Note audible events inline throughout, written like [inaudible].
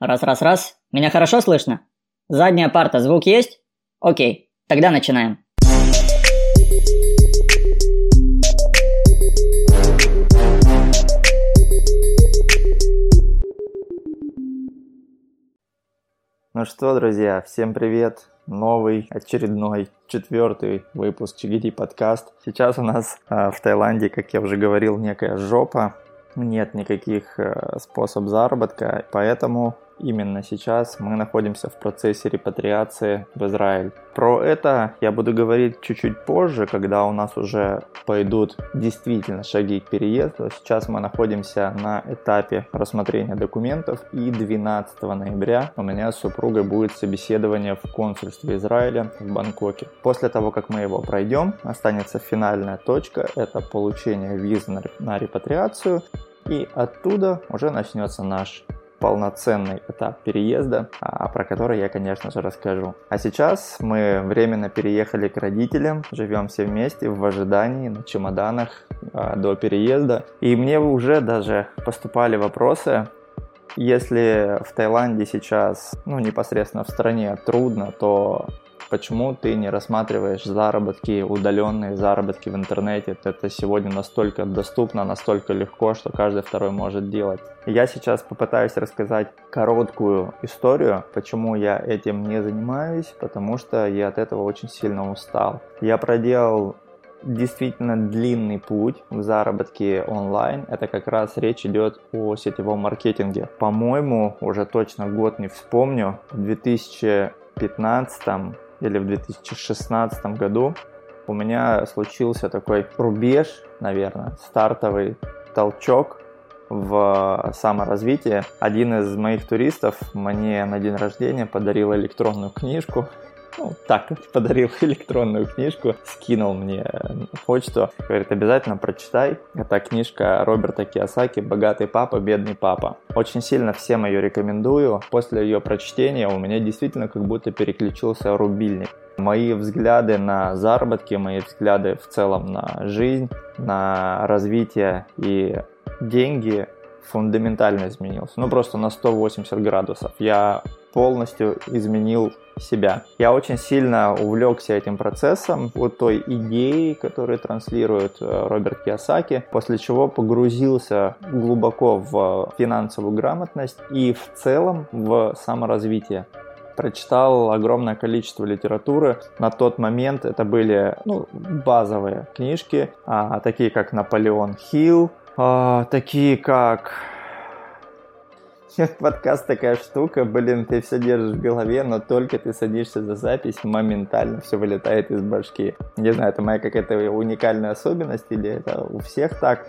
Раз-раз-раз. Меня хорошо слышно? Задняя парта, звук есть? Окей, тогда начинаем. Ну что, друзья, всем привет! Новый, очередной, четвертый выпуск Чигити подкаст. Сейчас у нас э, в Таиланде, как я уже говорил, некая жопа. Нет никаких э, способов заработка, поэтому Именно сейчас мы находимся в процессе репатриации в Израиль. Про это я буду говорить чуть-чуть позже, когда у нас уже пойдут действительно шаги к переезду. Сейчас мы находимся на этапе рассмотрения документов и 12 ноября у меня с супругой будет собеседование в консульстве Израиля в Бангкоке. После того, как мы его пройдем, останется финальная точка, это получение визы на репатриацию и оттуда уже начнется наш полноценный этап переезда, а, про который я, конечно же, расскажу. А сейчас мы временно переехали к родителям, живем все вместе в ожидании на чемоданах а, до переезда. И мне уже даже поступали вопросы, если в Таиланде сейчас, ну, непосредственно в стране трудно, то Почему ты не рассматриваешь заработки, удаленные заработки в интернете? Это сегодня настолько доступно, настолько легко, что каждый второй может делать. Я сейчас попытаюсь рассказать короткую историю, почему я этим не занимаюсь, потому что я от этого очень сильно устал. Я проделал действительно длинный путь в заработке онлайн. Это как раз речь идет о сетевом маркетинге. По-моему, уже точно год не вспомню, в 2015 или в 2016 году у меня случился такой рубеж, наверное, стартовый толчок в саморазвитие. Один из моих туристов мне на день рождения подарил электронную книжку, ну, так, [laughs] подарил электронную книжку, скинул мне почту, говорит, обязательно прочитай. Это книжка Роберта Киосаки «Богатый папа, бедный папа». Очень сильно всем ее рекомендую. После ее прочтения у меня действительно как будто переключился рубильник. Мои взгляды на заработки, мои взгляды в целом на жизнь, на развитие и деньги фундаментально изменился. Ну, просто на 180 градусов. Я полностью изменил себя. Я очень сильно увлекся этим процессом, вот той идеей, которую транслирует э, Роберт Киосаки, после чего погрузился глубоко в финансовую грамотность и в целом в саморазвитие прочитал огромное количество литературы. На тот момент это были ну, базовые книжки, а, такие как Наполеон Хилл, а, такие как подкаст такая штука, блин, ты все держишь в голове, но только ты садишься за запись, моментально все вылетает из башки. Не знаю, это моя какая-то уникальная особенность или это у всех так.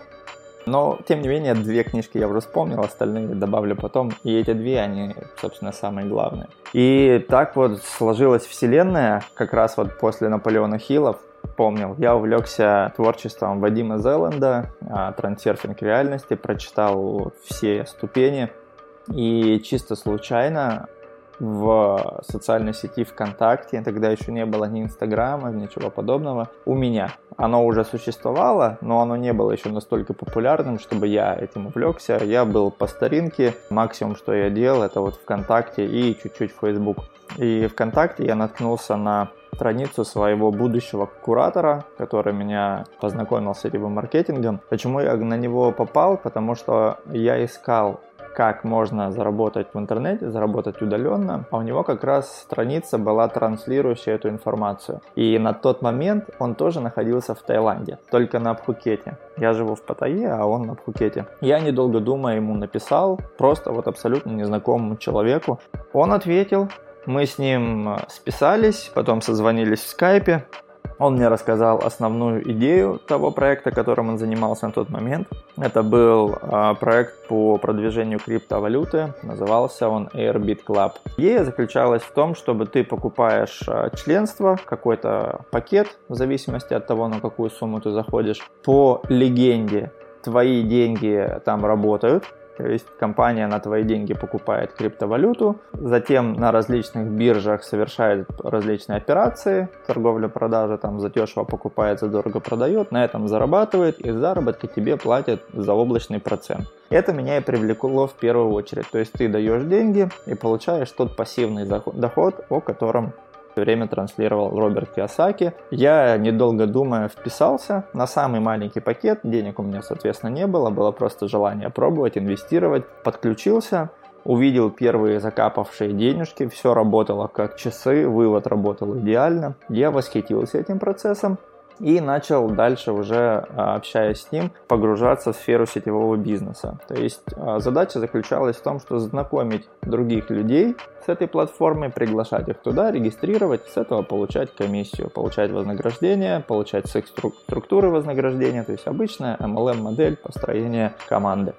Но, тем не менее, две книжки я уже вспомнил, остальные добавлю потом. И эти две, они, собственно, самые главные. И так вот сложилась вселенная, как раз вот после Наполеона Хиллов, помнил, я увлекся творчеством Вадима Зеланда, а, трансерфинг реальности, прочитал все ступени, и чисто случайно в социальной сети ВКонтакте, тогда еще не было ни Инстаграма, ничего подобного, у меня. Оно уже существовало, но оно не было еще настолько популярным, чтобы я этим увлекся. Я был по старинке, максимум, что я делал, это вот ВКонтакте и чуть-чуть Facebook. И ВКонтакте я наткнулся на страницу своего будущего куратора, который меня познакомил с сетевым маркетингом. Почему я на него попал? Потому что я искал как можно заработать в интернете, заработать удаленно, а у него как раз страница была транслирующая эту информацию. И на тот момент он тоже находился в Таиланде, только на Пхукете. Я живу в Паттайе, а он на Пхукете. Я, недолго думая, ему написал, просто вот абсолютно незнакомому человеку. Он ответил, мы с ним списались, потом созвонились в скайпе, он мне рассказал основную идею того проекта, которым он занимался на тот момент. Это был э, проект по продвижению криптовалюты. Назывался он Airbit Club. Идея заключалась в том, чтобы ты покупаешь э, членство, какой-то пакет, в зависимости от того, на какую сумму ты заходишь. По легенде твои деньги там работают, То есть компания на твои деньги покупает криптовалюту, затем на различных биржах совершает различные операции, торговля-продажа, там задешево покупает, задорого продает, на этом зарабатывает, и заработки тебе платят за облачный процент. Это меня и привлекло в первую очередь. То есть ты даешь деньги и получаешь тот пассивный доход, о котором время транслировал Роберт Киосаки. Я, недолго думая, вписался на самый маленький пакет. Денег у меня, соответственно, не было. Было просто желание пробовать, инвестировать. Подключился, увидел первые закапавшие денежки, все работало как часы, вывод работал идеально. Я восхитился этим процессом и начал дальше уже, а, общаясь с ним, погружаться в сферу сетевого бизнеса. То есть а, задача заключалась в том, что знакомить других людей с этой платформой, приглашать их туда, регистрировать, с этого получать комиссию, получать вознаграждение, получать с их структуры вознаграждения, то есть обычная MLM-модель построения команды.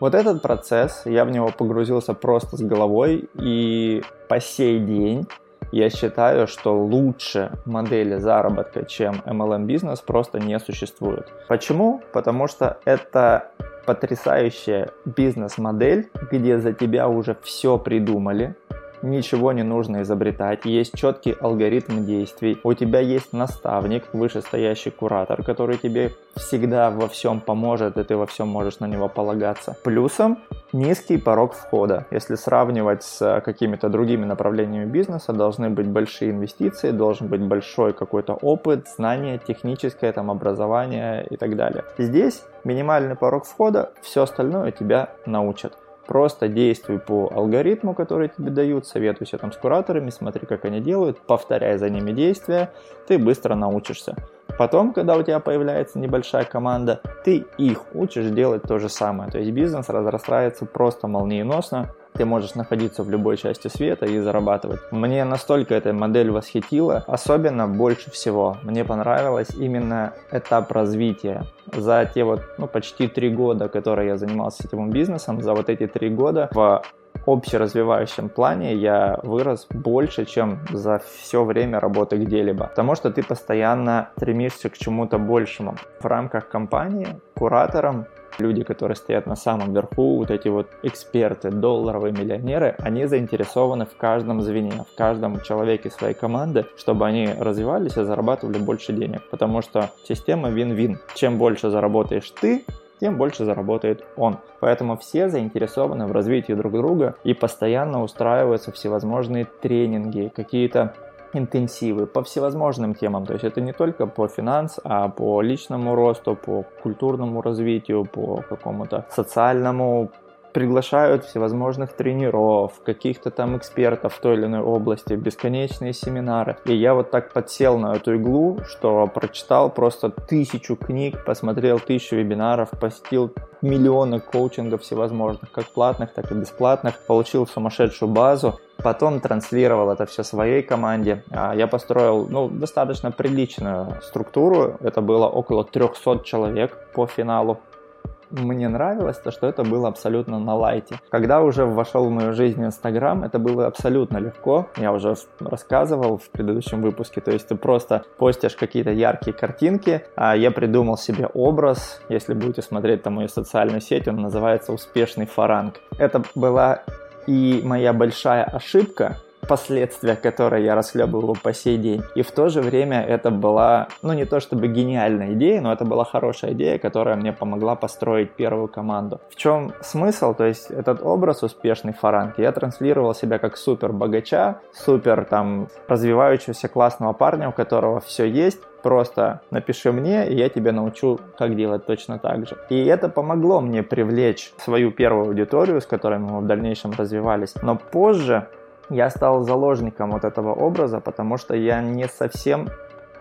Вот этот процесс, я в него погрузился просто с головой, и по сей день я считаю, что лучше модели заработка, чем MLM бизнес, просто не существует. Почему? Потому что это потрясающая бизнес-модель, где за тебя уже все придумали, ничего не нужно изобретать, есть четкий алгоритм действий, у тебя есть наставник, вышестоящий куратор, который тебе всегда во всем поможет, и ты во всем можешь на него полагаться. Плюсом низкий порог входа. Если сравнивать с какими-то другими направлениями бизнеса, должны быть большие инвестиции, должен быть большой какой-то опыт, знания, техническое там образование и так далее. Здесь минимальный порог входа, все остальное тебя научат. Просто действуй по алгоритму, который тебе дают, советуйся там с кураторами, смотри, как они делают, повторяй за ними действия, ты быстро научишься. Потом, когда у тебя появляется небольшая команда, ты их учишь делать то же самое. То есть бизнес разрастается просто молниеносно, ты можешь находиться в любой части света и зарабатывать. Мне настолько эта модель восхитила, особенно больше всего мне понравилось именно этап развития. За те вот ну, почти три года, которые я занимался сетевым бизнесом, за вот эти три года в общеразвивающем плане я вырос больше, чем за все время работы где-либо. Потому что ты постоянно стремишься к чему-то большему. В рамках компании куратором люди, которые стоят на самом верху, вот эти вот эксперты, долларовые миллионеры, они заинтересованы в каждом звене, в каждом человеке своей команды, чтобы они развивались и зарабатывали больше денег. Потому что система вин-вин. Чем больше заработаешь ты, тем больше заработает он. Поэтому все заинтересованы в развитии друг друга и постоянно устраиваются всевозможные тренинги, какие-то интенсивы по всевозможным темам. То есть это не только по финанс, а по личному росту, по культурному развитию, по какому-то социальному приглашают всевозможных тренеров, каких-то там экспертов в той или иной области, бесконечные семинары. И я вот так подсел на эту иглу, что прочитал просто тысячу книг, посмотрел тысячу вебинаров, посетил миллионы коучингов всевозможных, как платных, так и бесплатных, получил сумасшедшую базу, потом транслировал это все своей команде. А я построил ну, достаточно приличную структуру, это было около 300 человек по финалу мне нравилось то, что это было абсолютно на лайте. Когда уже вошел в мою жизнь Инстаграм, это было абсолютно легко. Я уже рассказывал в предыдущем выпуске. То есть ты просто постишь какие-то яркие картинки. А я придумал себе образ. Если будете смотреть там мою социальную сеть, он называется «Успешный фаранг». Это была и моя большая ошибка, последствия, которые я расхлебываю по сей день. И в то же время это была, ну не то чтобы гениальная идея, но это была хорошая идея, которая мне помогла построить первую команду. В чем смысл? То есть этот образ успешный фаранг, я транслировал себя как супер богача, супер там развивающегося классного парня, у которого все есть, просто напиши мне, и я тебя научу, как делать точно так же. И это помогло мне привлечь свою первую аудиторию, с которой мы в дальнейшем развивались. Но позже я стал заложником вот этого образа, потому что я не совсем,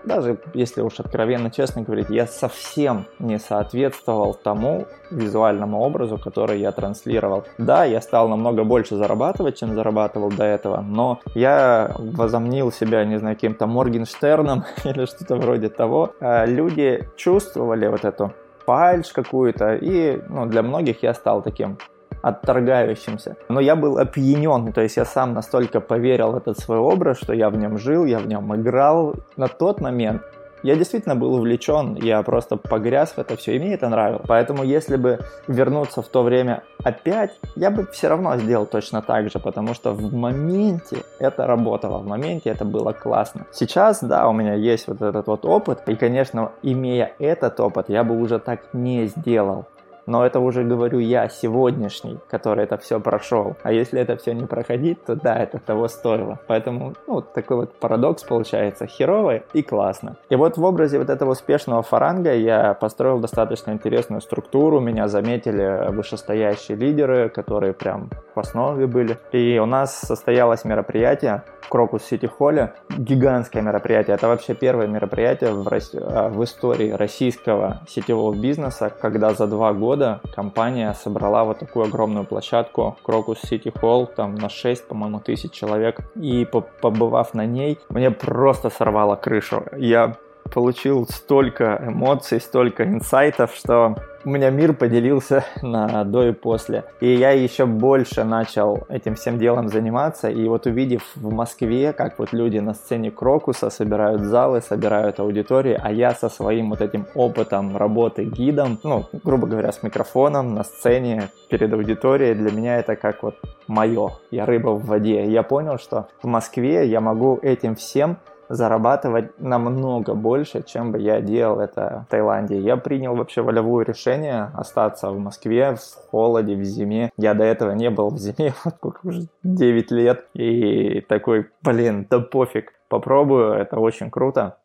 даже если уж откровенно честно говорить, я совсем не соответствовал тому визуальному образу, который я транслировал. Да, я стал намного больше зарабатывать, чем зарабатывал до этого, но я возомнил себя, не знаю, каким-то Моргенштерном [laughs] или что-то вроде того. А люди чувствовали вот эту фальш какую-то, и ну, для многих я стал таким отторгающимся. Но я был опьянен, то есть я сам настолько поверил в этот свой образ, что я в нем жил, я в нем играл. На тот момент я действительно был увлечен, я просто погряз в это все, и мне это нравилось. Поэтому если бы вернуться в то время опять, я бы все равно сделал точно так же, потому что в моменте это работало, в моменте это было классно. Сейчас, да, у меня есть вот этот вот опыт, и, конечно, имея этот опыт, я бы уже так не сделал. Но это уже говорю я, сегодняшний, который это все прошел. А если это все не проходить, то да, это того стоило. Поэтому, ну, такой вот парадокс получается. Херово и классно. И вот в образе вот этого успешного фаранга я построил достаточно интересную структуру. Меня заметили вышестоящие лидеры, которые прям в основе были. И у нас состоялось мероприятие в Крокус Сити Холле. Гигантское мероприятие. Это вообще первое мероприятие в, в истории российского сетевого бизнеса, когда за два года года компания собрала вот такую огромную площадку Крокус Сити Холл, там на 6, по-моему, тысяч человек. И побывав на ней, мне просто сорвало крышу. Я получил столько эмоций, столько инсайтов, что у меня мир поделился [laughs] на до и после. И я еще больше начал этим всем делом заниматься. И вот увидев в Москве, как вот люди на сцене Крокуса собирают залы, собирают аудитории, а я со своим вот этим опытом работы гидом, ну, грубо говоря, с микрофоном на сцене перед аудиторией, для меня это как вот мое. Я рыба в воде. Я понял, что в Москве я могу этим всем зарабатывать намного больше, чем бы я делал это в Таиланде. Я принял вообще волевое решение остаться в Москве в холоде, в зиме. Я до этого не был в зиме, [laughs] вот сколько уже 9 лет. И такой, блин, да пофиг, попробую, это очень круто.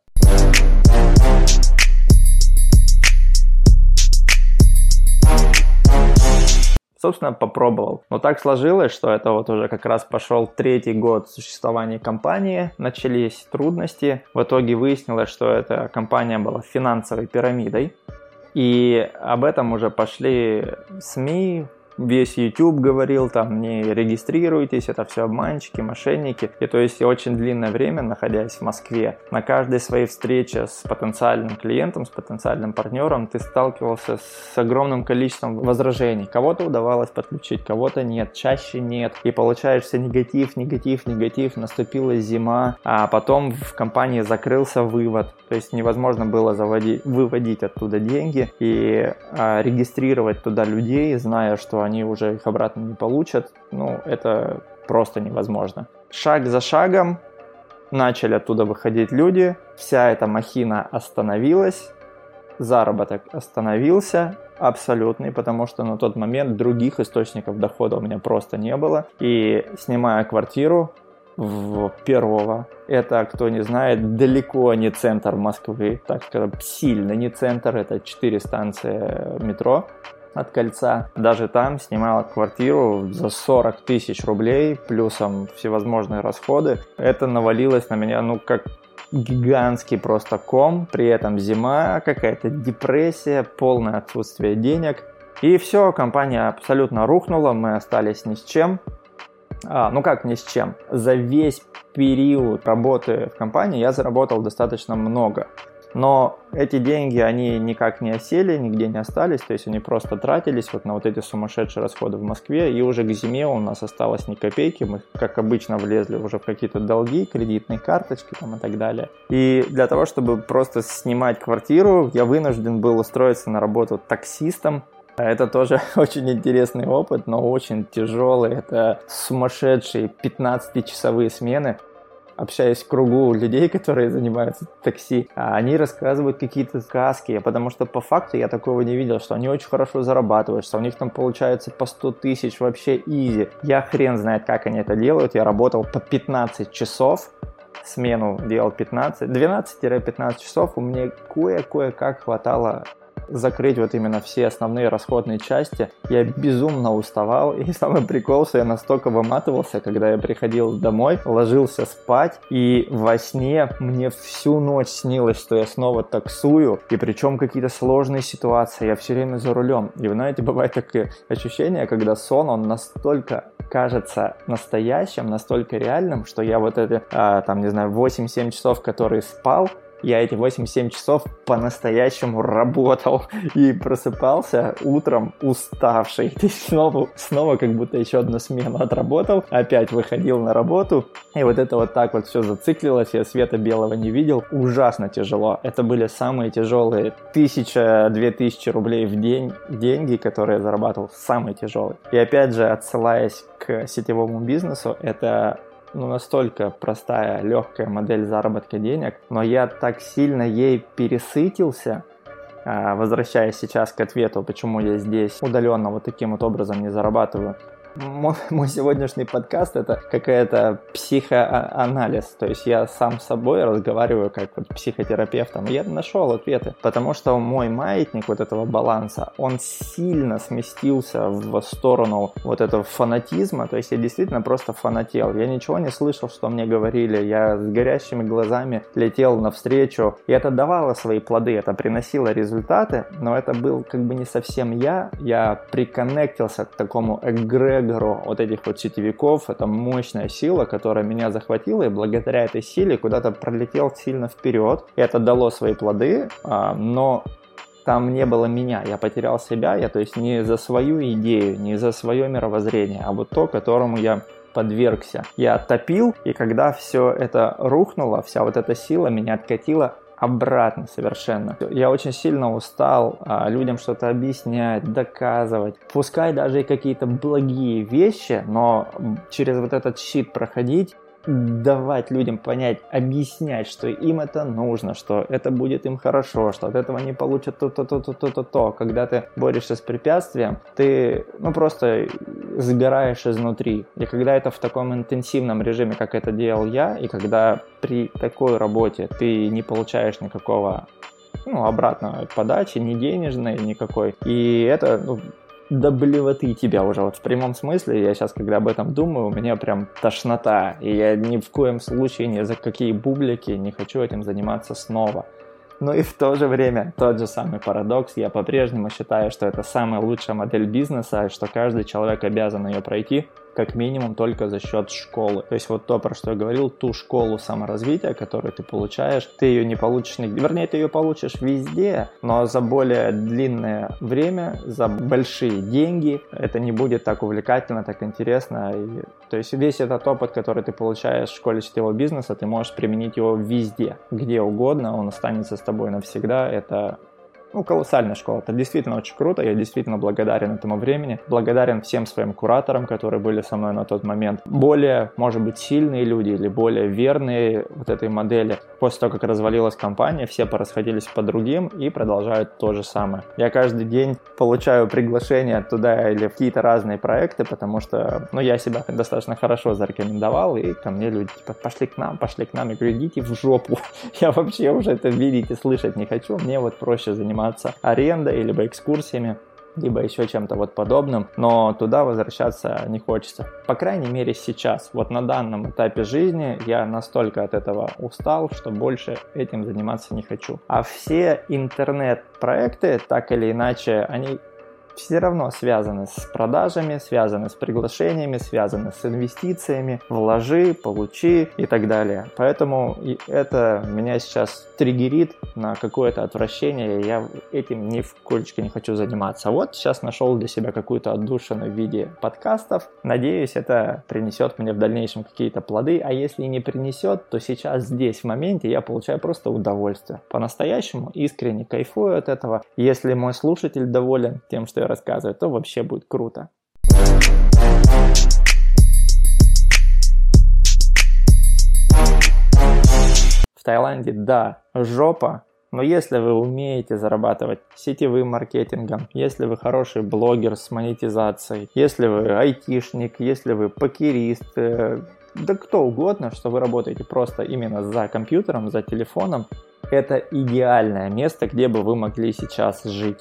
Собственно, попробовал. Но так сложилось, что это вот уже как раз пошел третий год существования компании, начались трудности. В итоге выяснилось, что эта компания была финансовой пирамидой. И об этом уже пошли СМИ, весь YouTube говорил, там, не регистрируйтесь, это все обманщики, мошенники. И то есть очень длинное время, находясь в Москве, на каждой своей встрече с потенциальным клиентом, с потенциальным партнером, ты сталкивался с огромным количеством возражений. Кого-то удавалось подключить, кого-то нет, чаще нет. И получаешься негатив, негатив, негатив, наступила зима, а потом в компании закрылся вывод. То есть невозможно было заводить, выводить оттуда деньги и а, регистрировать туда людей, зная, что они уже их обратно не получат, ну, это просто невозможно. Шаг за шагом начали оттуда выходить люди, вся эта махина остановилась, заработок остановился абсолютный, потому что на тот момент других источников дохода у меня просто не было. И снимая квартиру в первого, это, кто не знает, далеко не центр Москвы, так скажем, сильно не центр, это 4 станции метро, от кольца. Даже там снимала квартиру за 40 тысяч рублей, плюсом всевозможные расходы. Это навалилось на меня, ну, как гигантский просто ком, при этом зима, какая-то депрессия, полное отсутствие денег. И все, компания абсолютно рухнула, мы остались ни с чем. А, ну как ни с чем? За весь период работы в компании я заработал достаточно много. Но эти деньги, они никак не осели, нигде не остались, то есть они просто тратились вот на вот эти сумасшедшие расходы в Москве, и уже к зиме у нас осталось ни копейки, мы, как обычно, влезли уже в какие-то долги, кредитные карточки там и так далее. И для того, чтобы просто снимать квартиру, я вынужден был устроиться на работу таксистом, это тоже [laughs] очень интересный опыт, но очень тяжелый. Это сумасшедшие 15-часовые смены общаясь в кругу людей, [laughs] которые занимаются такси, а они рассказывают какие-то сказки, потому что по факту я такого не видел, что они очень хорошо зарабатывают, что у них там получается по 100 тысяч вообще изи. Я хрен знает, как они это делают. Я работал по 15 часов, смену делал 15, 12-15 часов, у меня кое-кое-как хватало закрыть вот именно все основные расходные части. Я безумно уставал, и самый прикол, что я настолько выматывался, когда я приходил домой, ложился спать, и во сне мне всю ночь снилось, что я снова таксую, и причем какие-то сложные ситуации, я все время за рулем. И вы знаете, бывает такое ощущение, когда сон, он настолько кажется настоящим, настолько реальным, что я вот это, а, там, не знаю, 8-7 часов, которые спал, я эти 8-7 часов по-настоящему работал и просыпался утром уставший. Ты снова, снова как будто еще одну смену отработал, опять выходил на работу, и вот это вот так вот все зациклилось, я света белого не видел. Ужасно тяжело. Это были самые тяжелые тысяча-две тысячи рублей в день деньги, которые я зарабатывал, самые тяжелые. И опять же, отсылаясь к сетевому бизнесу, это ну, настолько простая, легкая модель заработка денег, но я так сильно ей пересытился, а, возвращаясь сейчас к ответу, почему я здесь удаленно вот таким вот образом не зарабатываю, мой, сегодняшний подкаст это какая-то психоанализ. То есть я сам с собой разговариваю как вот психотерапевтом. Я нашел ответы. Потому что мой маятник вот этого баланса, он сильно сместился в сторону вот этого фанатизма. То есть я действительно просто фанател. Я ничего не слышал, что мне говорили. Я с горящими глазами летел навстречу. И это давало свои плоды, это приносило результаты. Но это был как бы не совсем я. Я приконнектился к такому эгрегору эгро вот этих вот сетевиков, это мощная сила, которая меня захватила, и благодаря этой силе куда-то пролетел сильно вперед. Это дало свои плоды, а, но там не было меня, я потерял себя, я то есть не за свою идею, не за свое мировоззрение, а вот то, которому я подвергся. Я топил, и когда все это рухнуло, вся вот эта сила меня откатила обратно совершенно. Я очень сильно устал а, людям что-то объяснять, доказывать. Пускай даже и какие-то благие вещи, но через вот этот щит проходить давать людям понять, объяснять, что им это нужно, что это будет им хорошо, что от этого они получат то-то-то-то-то-то. Когда ты борешься с препятствием, ты ну просто забираешь изнутри. И когда это в таком интенсивном режиме, как это делал я, и когда при такой работе ты не получаешь никакого ну, обратно подачи, ни денежной никакой. И это ну, до блевоты тебя уже, вот в прямом смысле, я сейчас, когда об этом думаю, у меня прям тошнота, и я ни в коем случае ни за какие бублики не хочу этим заниматься снова. Но и в то же время тот же самый парадокс, я по-прежнему считаю, что это самая лучшая модель бизнеса, и что каждый человек обязан ее пройти, как минимум только за счет школы. То есть вот то, про что я говорил, ту школу саморазвития, которую ты получаешь, ты ее не получишь. Вернее, ты ее получишь везде, но за более длинное время, за большие деньги, это не будет так увлекательно, так интересно. И, то есть весь этот опыт, который ты получаешь в школе сетевого бизнеса, ты можешь применить его везде, где угодно, он останется с тобой навсегда. Это ну, колоссальная школа. Это действительно очень круто. Я действительно благодарен этому времени. Благодарен всем своим кураторам, которые были со мной на тот момент. Более, может быть, сильные люди или более верные вот этой модели. После того, как развалилась компания, все порасходились по другим и продолжают то же самое. Я каждый день получаю приглашения туда или в какие-то разные проекты, потому что, ну, я себя достаточно хорошо зарекомендовал, и ко мне люди, типа, пошли к нам, пошли к нам. Я говорю, идите в жопу. [laughs] Я вообще уже это видеть и слышать не хочу. Мне вот проще заниматься заниматься арендой, либо экскурсиями либо еще чем-то вот подобным, но туда возвращаться не хочется. По крайней мере сейчас, вот на данном этапе жизни я настолько от этого устал, что больше этим заниматься не хочу. А все интернет-проекты, так или иначе, они все равно связаны с продажами, связаны с приглашениями, связаны с инвестициями, вложи, получи и так далее. Поэтому это меня сейчас триггерит на какое-то отвращение, и я этим ни в колечко не хочу заниматься. Вот сейчас нашел для себя какую-то отдушину в виде подкастов. Надеюсь, это принесет мне в дальнейшем какие-то плоды, а если не принесет, то сейчас здесь, в моменте, я получаю просто удовольствие. По-настоящему искренне кайфую от этого. Если мой слушатель доволен тем, что я рассказывать, то вообще будет круто. В Таиланде, да, жопа, но если вы умеете зарабатывать сетевым маркетингом, если вы хороший блогер с монетизацией, если вы айтишник, если вы покерист, э, да кто угодно, что вы работаете просто именно за компьютером, за телефоном, это идеальное место, где бы вы могли сейчас жить.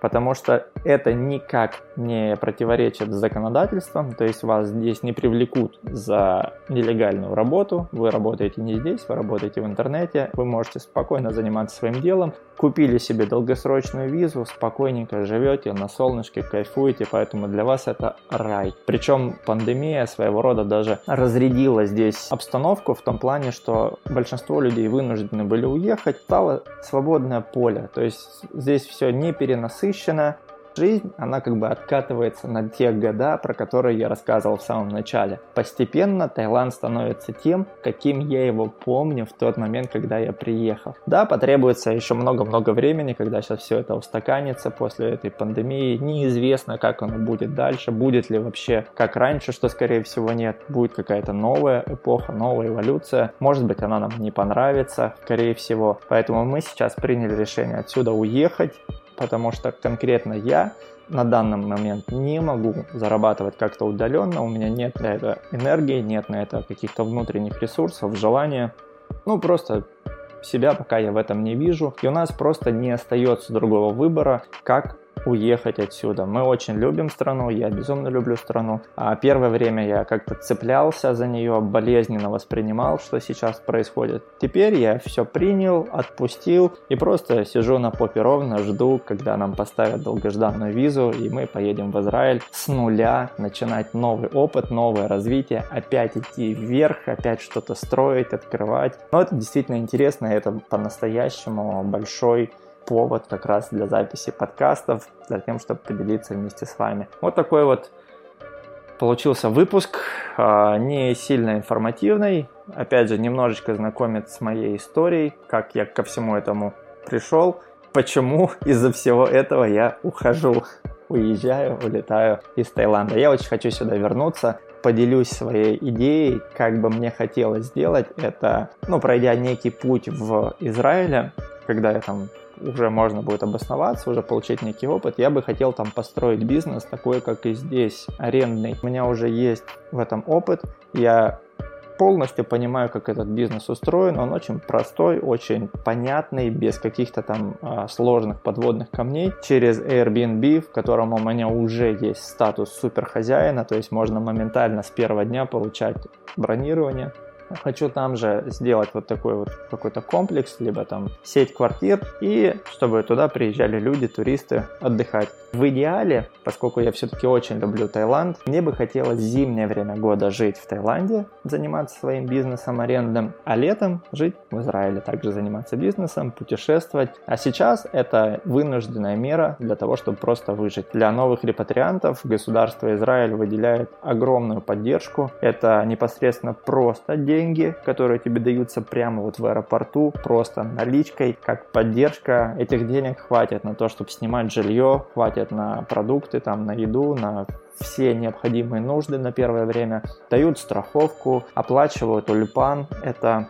Потому что это никак не противоречит законодательствам, то есть вас здесь не привлекут за нелегальную работу, вы работаете не здесь, вы работаете в интернете, вы можете спокойно заниматься своим делом, купили себе долгосрочную визу, спокойненько живете на солнышке, кайфуете, поэтому для вас это рай. Причем пандемия своего рода даже разрядила здесь обстановку в том плане, что большинство людей вынуждены были уехать, стало свободное поле, то есть здесь все не перенасыщено, Жизнь, она как бы откатывается на те года, про которые я рассказывал в самом начале. Постепенно Таиланд становится тем, каким я его помню в тот момент, когда я приехал. Да, потребуется еще много-много времени, когда сейчас все это устаканится после этой пандемии. Неизвестно, как оно будет дальше, будет ли вообще как раньше, что скорее всего нет. Будет какая-то новая эпоха, новая эволюция. Может быть, она нам не понравится, скорее всего. Поэтому мы сейчас приняли решение отсюда уехать, потому что конкретно я на данный момент не могу зарабатывать как-то удаленно, у меня нет на это энергии, нет на это каких-то внутренних ресурсов, желания. Ну, просто себя пока я в этом не вижу. И у нас просто не остается другого выбора, как уехать отсюда. Мы очень любим страну, я безумно люблю страну. А первое время я как-то цеплялся за нее, болезненно воспринимал, что сейчас происходит. Теперь я все принял, отпустил и просто сижу на попе ровно, жду, когда нам поставят долгожданную визу и мы поедем в Израиль с нуля, начинать новый опыт, новое развитие, опять идти вверх, опять что-то строить, открывать. Но это действительно интересно, это по-настоящему большой повод как раз для записи подкастов, для тем, чтобы поделиться вместе с вами. Вот такой вот получился выпуск, а, не сильно информативный, опять же, немножечко знакомит с моей историей, как я ко всему этому пришел, почему из-за всего этого я ухожу, уезжаю, улетаю из Таиланда. Я очень хочу сюда вернуться, поделюсь своей идеей, как бы мне хотелось сделать это, ну, пройдя некий путь в Израиле, когда я там уже можно будет обосноваться, уже получить некий опыт. Я бы хотел там построить бизнес такой, как и здесь, арендный. У меня уже есть в этом опыт. Я полностью понимаю, как этот бизнес устроен. Он очень простой, очень понятный, без каких-то там а, сложных подводных камней. Через Airbnb, в котором у меня уже есть статус суперхозяина, то есть можно моментально с первого дня получать бронирование Хочу там же сделать вот такой вот какой-то комплекс, либо там сеть квартир, и чтобы туда приезжали люди, туристы отдыхать. В идеале, поскольку я все-таки очень люблю Таиланд, мне бы хотелось зимнее время года жить в Таиланде, заниматься своим бизнесом, арендом, а летом жить в Израиле, также заниматься бизнесом, путешествовать. А сейчас это вынужденная мера для того, чтобы просто выжить. Для новых репатриантов государство Израиль выделяет огромную поддержку. Это непосредственно просто деньги, которые тебе даются прямо вот в аэропорту, просто наличкой, как поддержка. Этих денег хватит на то, чтобы снимать жилье, хватит на продукты, там, на еду, на все необходимые нужды на первое время, дают страховку, оплачивают ульпан, это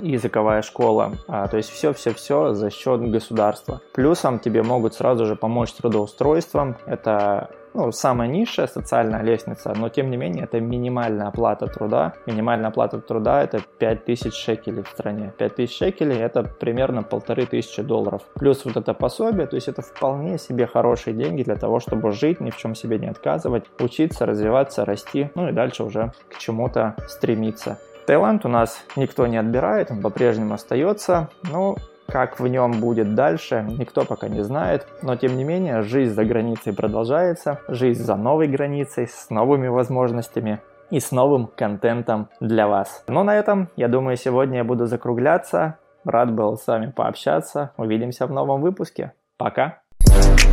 языковая школа. А, то есть все-все-все за счет государства. Плюсом тебе могут сразу же помочь с трудоустройством. Это ну, самая низшая социальная лестница, но тем не менее это минимальная оплата труда. Минимальная оплата труда это 5000 шекелей в стране. 5000 шекелей это примерно полторы тысячи долларов. Плюс вот это пособие, то есть это вполне себе хорошие деньги для того, чтобы жить, ни в чем себе не отказывать, учиться, развиваться, расти, ну и дальше уже к чему-то стремиться. Таиланд у нас никто не отбирает, он по-прежнему остается, но как в нем будет дальше, никто пока не знает, но тем не менее жизнь за границей продолжается, жизнь за новой границей, с новыми возможностями и с новым контентом для вас. Но на этом, я думаю, сегодня я буду закругляться. Рад был с вами пообщаться. Увидимся в новом выпуске. Пока! thank you